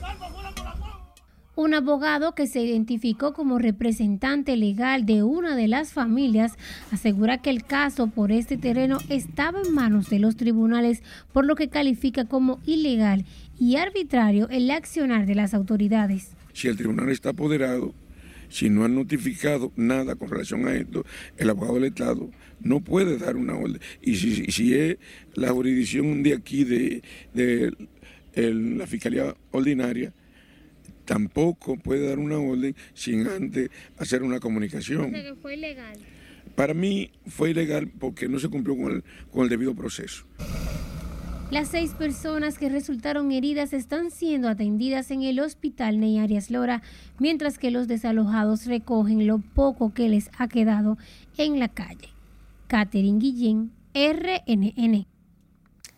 S37: ¡Salva fuera con la guagua!
S35: Un abogado que se identificó como representante legal de una de las familias asegura que el caso por este terreno estaba en manos de los tribunales, por lo que califica como ilegal y arbitrario el accionar de las autoridades.
S40: Si el tribunal está apoderado, si no han notificado nada con relación a esto, el abogado del Estado no puede dar una orden. Y si, si es la jurisdicción de aquí, de, de el- la Fiscalía Ordinaria, tampoco puede dar una orden sin antes hacer una comunicación.
S35: que fue ilegal.
S40: Para mí fue ilegal porque no se cumplió con el, con el debido proceso.
S35: Las seis personas que resultaron heridas están siendo atendidas en el hospital Ney Arias Lora, mientras que los desalojados recogen lo poco que les ha quedado en la calle. Catherine Guillén, RNN.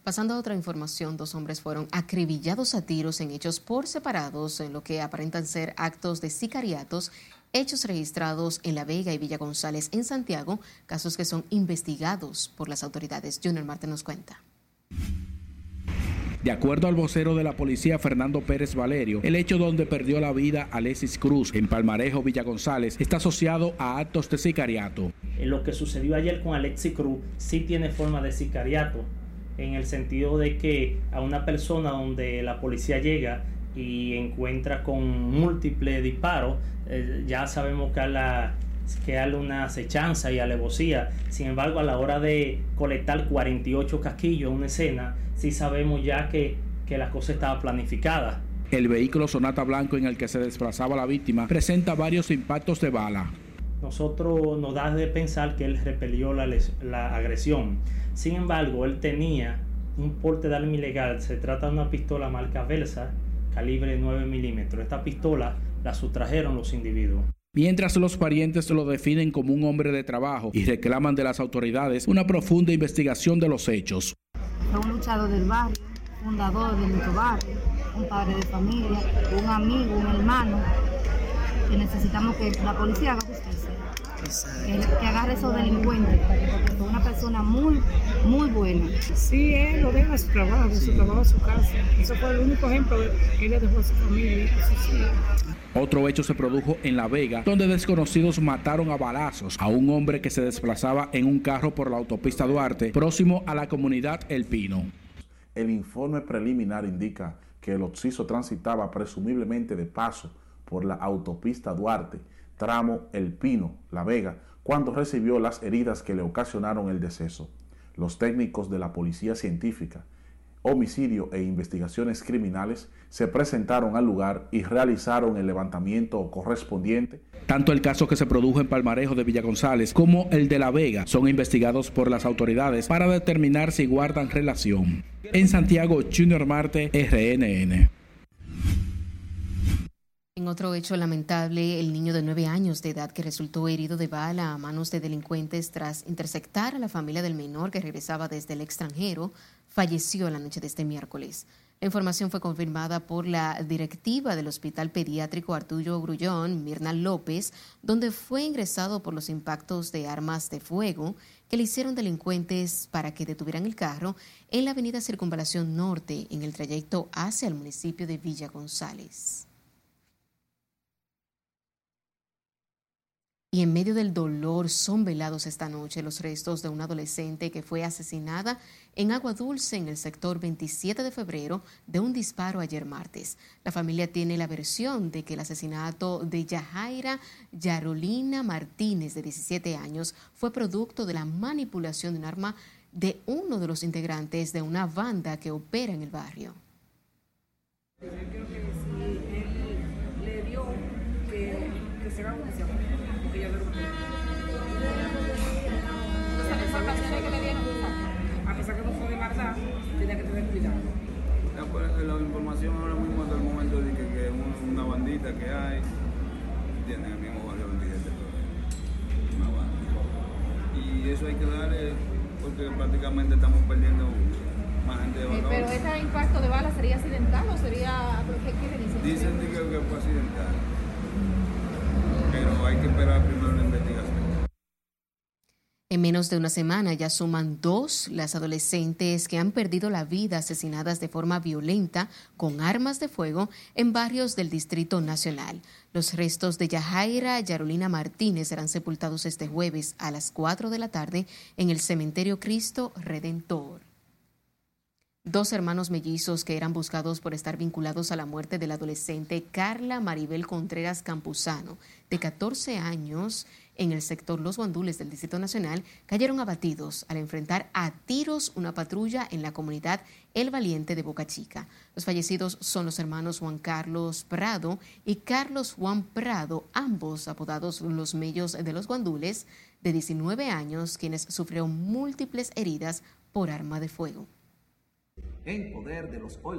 S2: Pasando a otra información, dos hombres fueron acribillados a tiros en hechos por separados en lo que aparentan ser actos de sicariatos, hechos registrados en La Vega y Villa González en Santiago, casos que son investigados por las autoridades. Junior Marte nos cuenta.
S41: De acuerdo al vocero de la policía Fernando Pérez Valerio, el hecho donde perdió la vida Alexis Cruz en Palmarejo Villa González está asociado a actos de sicariato.
S42: Lo que sucedió ayer con Alexis Cruz sí tiene forma de sicariato, en el sentido de que a una persona donde la policía llega y encuentra con múltiples disparos, eh, ya sabemos que a la que hay una acechanza y alevosía. Sin embargo, a la hora de colectar 48 casquillos en una escena, sí sabemos ya que, que la cosa estaba planificada.
S41: El vehículo Sonata Blanco en el que se desplazaba la víctima presenta varios impactos de bala.
S42: Nosotros nos da de pensar que él repelió la, la agresión. Sin embargo, él tenía un porte de arma ilegal. Se trata de una pistola marca Versa, calibre 9 milímetros. Esta pistola la sustrajeron los individuos
S41: mientras los parientes lo definen como un hombre de trabajo y reclaman de las autoridades una profunda investigación de los hechos.
S43: Fue un luchador del barrio, fundador de nuestro barrio, un padre de familia, un amigo, un hermano, que necesitamos que la policía haga justicia. Que, agarre esos delincuentes, porque fue una persona muy, muy buena.
S34: Sí, él lo deja a su trabajo, su trabajo a su casa. Eso fue el único ejemplo que él dejó a su familia.
S41: Otro hecho se produjo en La Vega, donde desconocidos mataron a balazos a un hombre que se desplazaba en un carro por la autopista Duarte, próximo a la comunidad El Pino.
S44: El informe preliminar indica que el occiso transitaba presumiblemente de paso por la autopista Duarte, tramo El Pino, La Vega, cuando recibió las heridas que le ocasionaron el deceso. Los técnicos de la policía científica homicidio e investigaciones criminales se presentaron al lugar y realizaron el levantamiento correspondiente.
S41: Tanto el caso que se produjo en Palmarejo de Villa González como el de La Vega son investigados por las autoridades para determinar si guardan relación. En Santiago, Junior Marte, RNN.
S2: En otro hecho lamentable, el niño de nueve años de edad que resultó herido de bala a manos de delincuentes tras interceptar a la familia del menor que regresaba desde el extranjero falleció la noche de este miércoles. La información fue confirmada por la directiva del Hospital Pediátrico Arturo Grullón, Mirna López, donde fue ingresado por los impactos de armas de fuego que le hicieron delincuentes para que detuvieran el carro en la avenida Circunvalación Norte, en el trayecto hacia el municipio de Villa González. Y en medio del dolor son velados esta noche los restos de una adolescente que fue asesinada en Agua Dulce, en el sector 27 de febrero, de un disparo ayer martes. La familia tiene la versión de que el asesinato de Yajaira Yarolina Martínez, de 17 años, fue producto de la manipulación de un arma de uno de los integrantes de una banda que opera en el barrio.
S45: La información ahora mismo hasta el momento de que, que una, bandita que hay, tiene el mismo barrio 27, una banda. Y eso hay que darle, porque prácticamente estamos perdiendo más gente de
S46: valor. pero ese impacto de bala sería accidental o sería, ¿qué decir?
S45: Dicen que, que fue accidental, pero hay que esperar primero la investigación.
S2: En menos de una semana ya suman dos las adolescentes que han perdido la vida asesinadas de forma violenta con armas de fuego en barrios del Distrito Nacional. Los restos de Yajaira Yarolina Martínez serán sepultados este jueves a las 4 de la tarde en el Cementerio Cristo Redentor. Dos hermanos mellizos que eran buscados por estar vinculados a la muerte del adolescente Carla Maribel Contreras Campuzano, de 14 años, en el sector Los Guandules del Distrito Nacional cayeron abatidos al enfrentar a tiros una patrulla en la comunidad El Valiente de Boca Chica. Los fallecidos son los hermanos Juan Carlos Prado y Carlos Juan Prado, ambos apodados los Mellos de los Guandules, de 19 años, quienes sufrieron múltiples heridas por arma de fuego.
S6: En poder de los hoy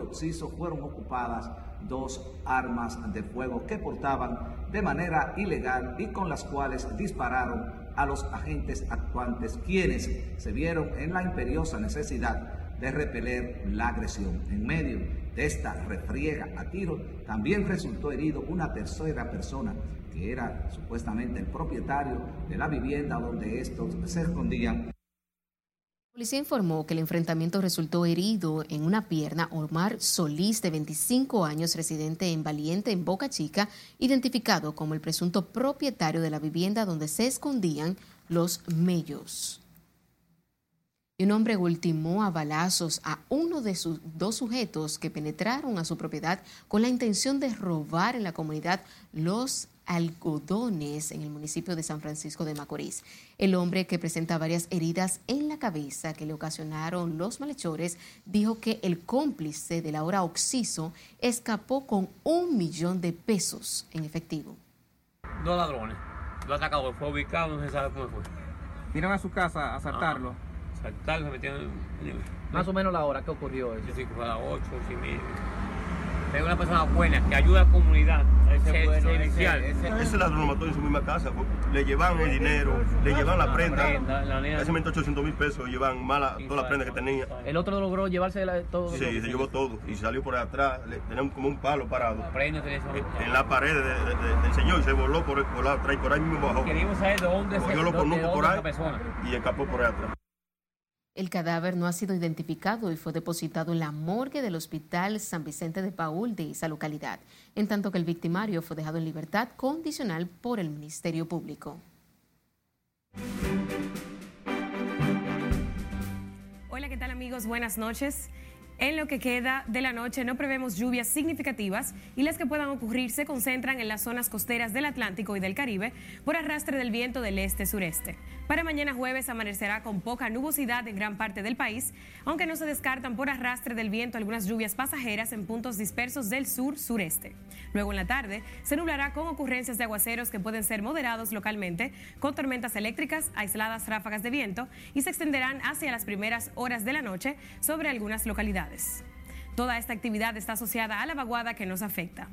S6: fueron ocupadas dos armas de fuego que portaban de manera ilegal y con las cuales dispararon a los agentes actuantes, quienes se vieron en la imperiosa necesidad de repeler la agresión. En medio de esta refriega a tiro, también resultó herido una tercera persona que era supuestamente el propietario de la vivienda donde estos se escondían
S2: policía informó que el enfrentamiento resultó herido en una pierna Omar Solís, de 25 años, residente en Valiente, en Boca Chica, identificado como el presunto propietario de la vivienda donde se escondían los mellos. Un hombre ultimó a balazos a uno de sus dos sujetos que penetraron a su propiedad con la intención de robar en la comunidad Los Algodones en el municipio de San Francisco de Macorís. El hombre que presenta varias heridas en la cabeza que le ocasionaron los malhechores dijo que el cómplice del ahora Oxiso escapó con un millón de pesos en efectivo.
S47: Dos ladrones. Lo atacado, fue ubicado, no se sabe cómo fue.
S48: ¿Vinieron a su casa a asaltarlo?
S47: Saltar, se metieron en...
S48: Más o menos la hora que ocurrió eso.
S47: Yo sí, fue a las 8, 8 y media. Es una persona buena que ayuda a la comunidad.
S48: Ese es bueno,
S47: servicial.
S48: ese- ese-
S49: Ese ladrón lo mató en su misma casa. Le llevan el dinero, le llevan la prenda.
S48: prenda, la
S49: Casi 800 mil pesos, llevan mala, toda la prenda que tenía.
S48: El otro logró llevarse la- todo.
S49: Sí, se llevó todo y salió por atrás. Le, tenía como un palo parado
S47: Prenda, eso.
S49: en, en la pared de- de- de- del señor y se voló por, por, la, atrás y por ahí mismo bajó.
S47: Queríamos saber de dónde se-
S49: los
S47: dónde-
S49: conucos por ahí
S47: persona.
S49: y escapó por ahí atrás.
S2: El cadáver no ha sido identificado y fue depositado en la morgue del Hospital San Vicente de Paul de esa localidad, en tanto que el victimario fue dejado en libertad condicional por el Ministerio Público.
S50: Hola, ¿qué tal amigos? Buenas noches. En lo que queda de la noche no prevemos lluvias significativas y las que puedan ocurrir se concentran en las zonas costeras del Atlántico y del Caribe por arrastre del viento del este-sureste. Para mañana jueves amanecerá con poca nubosidad en gran parte del país, aunque no se descartan por arrastre del viento algunas lluvias pasajeras en puntos dispersos del sur-sureste. Luego en la tarde se nublará con ocurrencias de aguaceros que pueden ser moderados localmente, con tormentas eléctricas, aisladas ráfagas de viento y se extenderán hacia las primeras horas de la noche sobre algunas localidades. Toda esta actividad está asociada a la vaguada que nos afecta.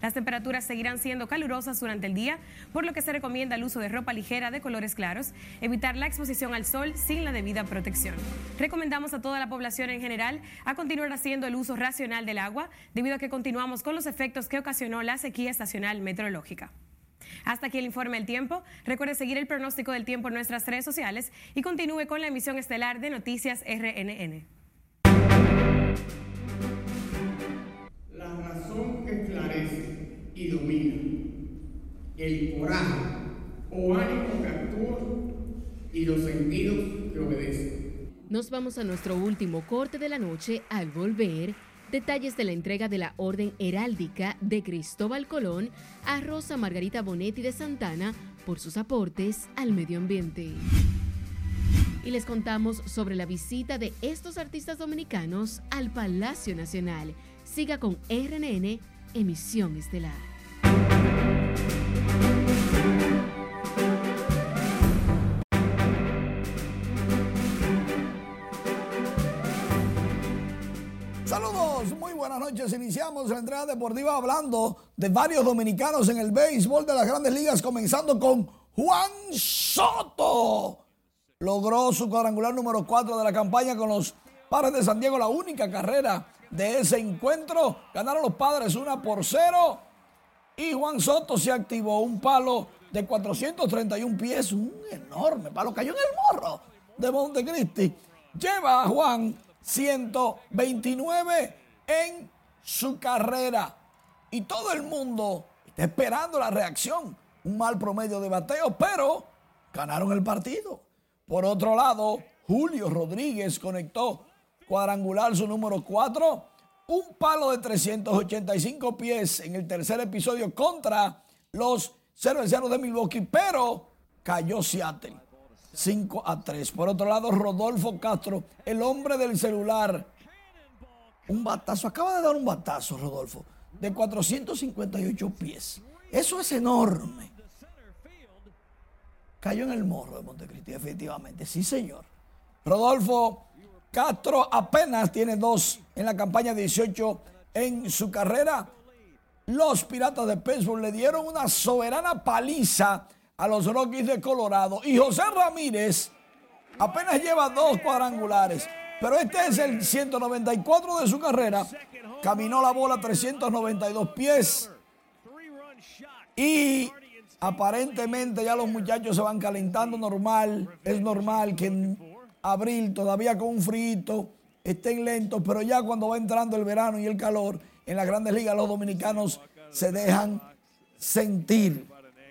S50: Las temperaturas seguirán siendo calurosas durante el día, por lo que se recomienda el uso de ropa ligera de colores claros, evitar la exposición al sol sin la debida protección. Recomendamos a toda la población en general a continuar haciendo el uso racional del agua, debido a que continuamos con los efectos que ocasionó la sequía estacional meteorológica. Hasta aquí el informe del tiempo. Recuerde seguir el pronóstico del tiempo en nuestras redes sociales y continúe con la emisión estelar de Noticias RNN.
S51: La razón esclarece y domina. El coraje o ánimo que actúa y los sentidos que obedecen.
S2: Nos vamos a nuestro último corte de la noche al volver. Detalles de la entrega de la Orden Heráldica de Cristóbal Colón a Rosa Margarita Bonetti de Santana por sus aportes al medio ambiente. Y les contamos sobre la visita de estos artistas dominicanos al Palacio Nacional. Siga con RNN, emisión estelar.
S52: Saludos, muy buenas noches. Iniciamos la entrega deportiva hablando de varios dominicanos en el béisbol de las grandes ligas, comenzando con Juan Soto. Logró su cuadrangular número 4 de la campaña con los Padres de San Diego, la única carrera de ese encuentro. Ganaron los Padres una por cero. Y Juan Soto se activó un palo de 431 pies, un enorme palo, cayó en el morro de Montecristi. Lleva a Juan 129 en su carrera. Y todo el mundo está esperando la reacción. Un mal promedio de bateo, pero ganaron el partido. Por otro lado, Julio Rodríguez conectó cuadrangular su número 4. Un palo de 385 pies en el tercer episodio contra los cerveceros de Milwaukee, pero cayó Seattle. 5 a 3. Por otro lado, Rodolfo Castro, el hombre del celular. Un batazo, acaba de dar un batazo, Rodolfo, de 458 pies. Eso es enorme. Cayó en el morro de Montecristi, efectivamente. Sí, señor. Rodolfo Castro apenas tiene dos en la campaña 18 en su carrera. Los Piratas de Pittsburgh le dieron una soberana paliza a los Rockies de Colorado. Y José Ramírez apenas lleva dos cuadrangulares. Pero este es el 194 de su carrera. Caminó la bola 392 pies. Y aparentemente ya los muchachos se van calentando normal. Es normal que abril, todavía con un frito, estén lentos, pero ya cuando va entrando el verano y el calor, en las grandes ligas los dominicanos se dejan sentir.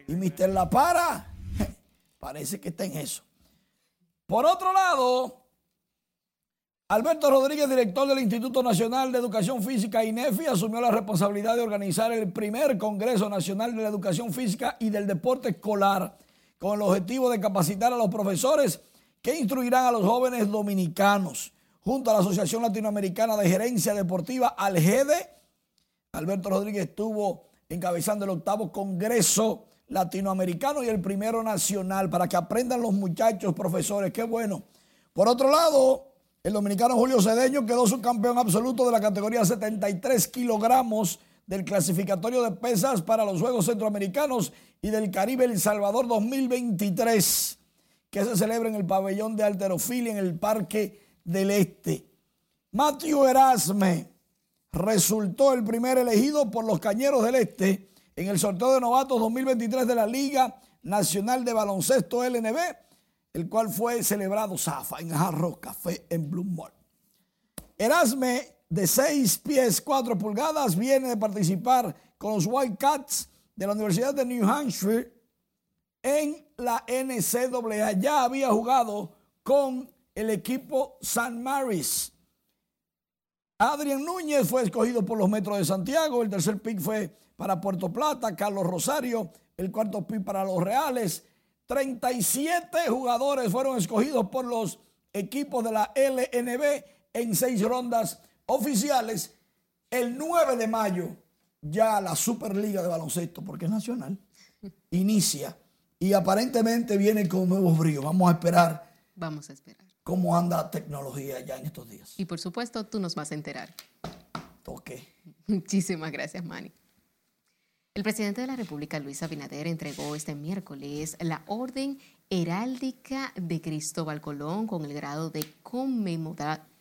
S52: Y Mister La Para *laughs* parece que está en eso. Por otro lado, Alberto Rodríguez, director del Instituto Nacional de Educación Física INEFI, asumió la responsabilidad de organizar el primer Congreso Nacional de la Educación Física y del Deporte Escolar, con el objetivo de capacitar a los profesores que instruirán a los jóvenes dominicanos. Junto a la Asociación Latinoamericana de Gerencia Deportiva, ALGEDE, Alberto Rodríguez estuvo encabezando el octavo Congreso Latinoamericano y el primero nacional para que aprendan los muchachos, profesores. Qué bueno. Por otro lado, el dominicano Julio Cedeño quedó subcampeón absoluto de la categoría 73 kilogramos del clasificatorio de pesas para los Juegos Centroamericanos y del Caribe El Salvador 2023, que se celebra en el pabellón de alterofilia en el Parque del Este. Matthew Erasme resultó el primer elegido por los Cañeros del Este en el sorteo de novatos 2023 de la Liga Nacional de Baloncesto LNB, el cual fue celebrado Zafa en Jarro Café en Mall. Erasme, de 6 pies 4 pulgadas, viene de participar con los Whitecats de la Universidad de New Hampshire en la NCAA. Ya había jugado con el equipo San Maris. Adrián Núñez fue escogido por los Metros de Santiago. El tercer pick fue para Puerto Plata. Carlos Rosario, el cuarto pick para los Reales. 37 jugadores fueron escogidos por los equipos de la LNB en seis rondas oficiales. El 9 de mayo ya la Superliga de Baloncesto, porque es nacional, *laughs* inicia y aparentemente viene con nuevos bríos. Vamos a esperar.
S2: Vamos a esperar.
S52: ¿Cómo anda la tecnología ya en estos días?
S2: Y por supuesto, tú nos vas a enterar.
S52: Ok. *laughs*
S2: Muchísimas gracias, Manny. El presidente de la República, Luis Abinader, entregó este miércoles la Orden Heráldica de Cristóbal Colón con el grado de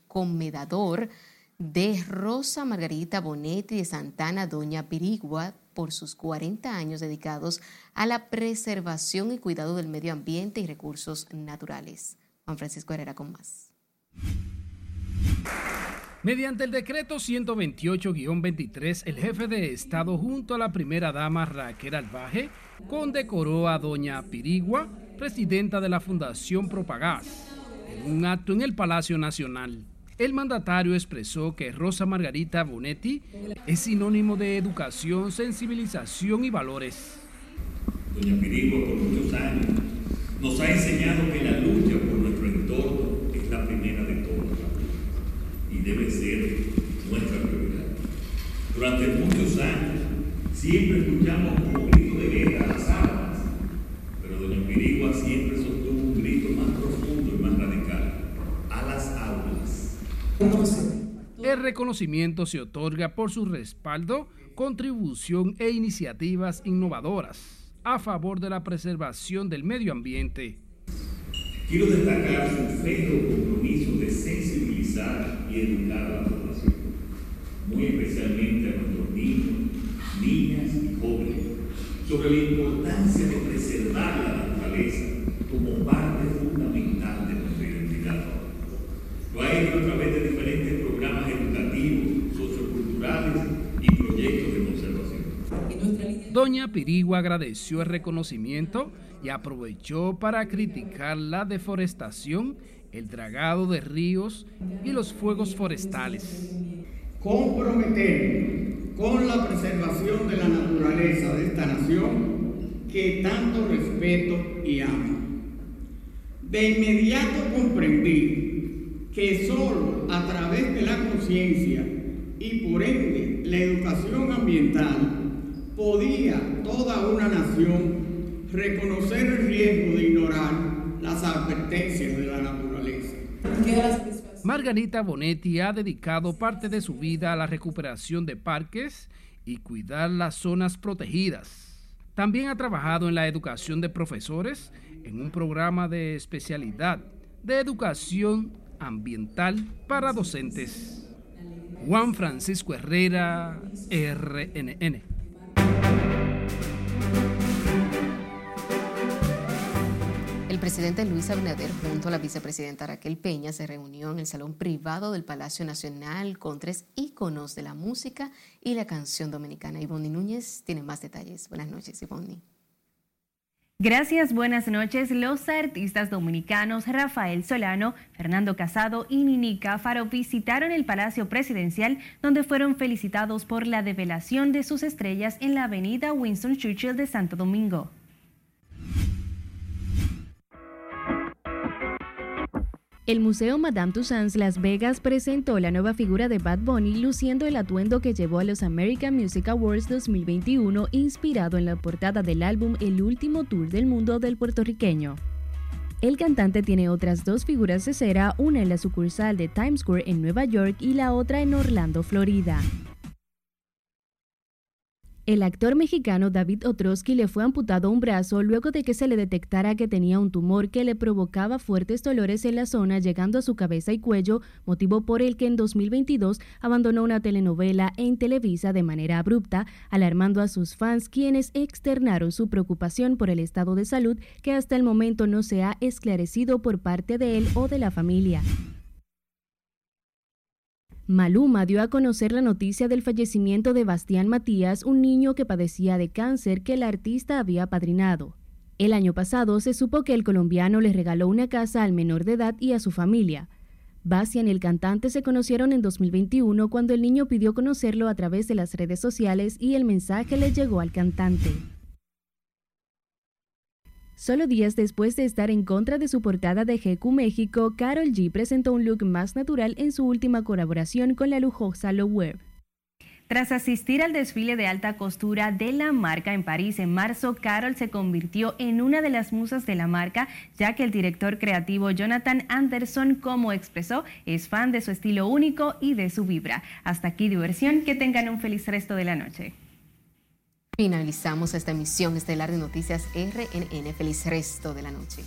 S2: conmedador de Rosa Margarita Bonetti de Santana Doña Pirigua por sus 40 años dedicados a la preservación y cuidado del medio ambiente y recursos naturales. Juan Francisco Herrera con más.
S24: Mediante el decreto 128-23, el jefe de Estado junto a la primera dama Raquel Albaje condecoró a doña Pirigua, presidenta de la Fundación Propagás, en un acto en el Palacio Nacional. El mandatario expresó que Rosa Margarita Bonetti es sinónimo de educación, sensibilización y valores.
S22: Doña Pirigua por muchos años nos ha enseñado que la lucha por nuestro entorno es la primera de todas y debe ser nuestra prioridad. Durante muchos años siempre escuchamos como grito de guerra las armas, pero doña Pirigua siempre sostuvo un grito más profundo y más radical, a las aulas.
S24: El reconocimiento se otorga por su respaldo, contribución e iniciativas innovadoras a favor de la preservación del medio ambiente.
S22: Quiero destacar su férreo compromiso de sensibilizar y educar a la población, muy especialmente a nuestros niños, niñas y jóvenes, sobre la importancia de preservar la naturaleza como parte fundamental de nuestra identidad. Lo ha hecho a través de diferentes programas educativos, socioculturales y proyectos de conservación.
S24: Doña Pirigua agradeció el reconocimiento y aprovechó para criticar la deforestación, el dragado de ríos y los fuegos forestales.
S51: Comprometernos con la preservación de la naturaleza de esta nación que tanto respeto y amo. De inmediato comprendí que solo a través de la conciencia y por ende la educación ambiental podía toda una nación reconocer el riesgo de ignorar las advertencias de la naturaleza.
S24: Margarita Bonetti ha dedicado parte de su vida a la recuperación de parques y cuidar las zonas protegidas. También ha trabajado en la educación de profesores en un programa de especialidad de educación ambiental para docentes. Juan Francisco Herrera, RNN.
S2: El presidente Luis Abinader junto a la vicepresidenta Raquel Peña se reunió en el salón privado del Palacio Nacional con tres íconos de la música y la canción dominicana. Ivonne Núñez tiene más detalles. Buenas noches, Ivonne.
S53: Gracias, buenas noches. Los artistas dominicanos Rafael Solano, Fernando Casado y Nini Cáfaro visitaron el Palacio Presidencial, donde fueron felicitados por la develación de sus estrellas en la avenida Winston Churchill de Santo Domingo. El Museo Madame Tussauds Las Vegas presentó la nueva figura de Bad Bunny luciendo el atuendo que llevó a los American Music Awards 2021 inspirado en la portada del álbum El último tour del mundo del puertorriqueño. El cantante tiene otras dos figuras de cera, una en la sucursal de Times Square en Nueva York y la otra en Orlando, Florida. El actor mexicano David Otrosky le fue amputado un brazo luego de que se le detectara que tenía un tumor que le provocaba fuertes dolores en la zona llegando a su cabeza y cuello, motivo por el que en 2022 abandonó una telenovela en Televisa de manera abrupta, alarmando a sus fans quienes externaron su preocupación por el estado de salud que hasta el momento no se ha esclarecido por parte de él o de la familia. Maluma dio a conocer la noticia del fallecimiento de Bastián Matías, un niño que padecía de cáncer que el artista había padrinado. El año pasado se supo que el colombiano le regaló una casa al menor de edad y a su familia. Bastián y el cantante se conocieron en 2021 cuando el niño pidió conocerlo a través de las redes sociales y el mensaje le llegó al cantante. Solo días después de estar en contra de su portada de GQ México, Carol G presentó un look más natural en su última colaboración con la lujosa Low. Tras asistir al desfile de alta costura de la marca en París en marzo, Carol se convirtió en una de las musas de la marca, ya que el director creativo Jonathan Anderson, como expresó, es fan de su estilo único y de su vibra. Hasta aquí diversión, que tengan un feliz resto de la noche.
S2: Finalizamos esta emisión estelar de Noticias RNN. Feliz resto de la noche.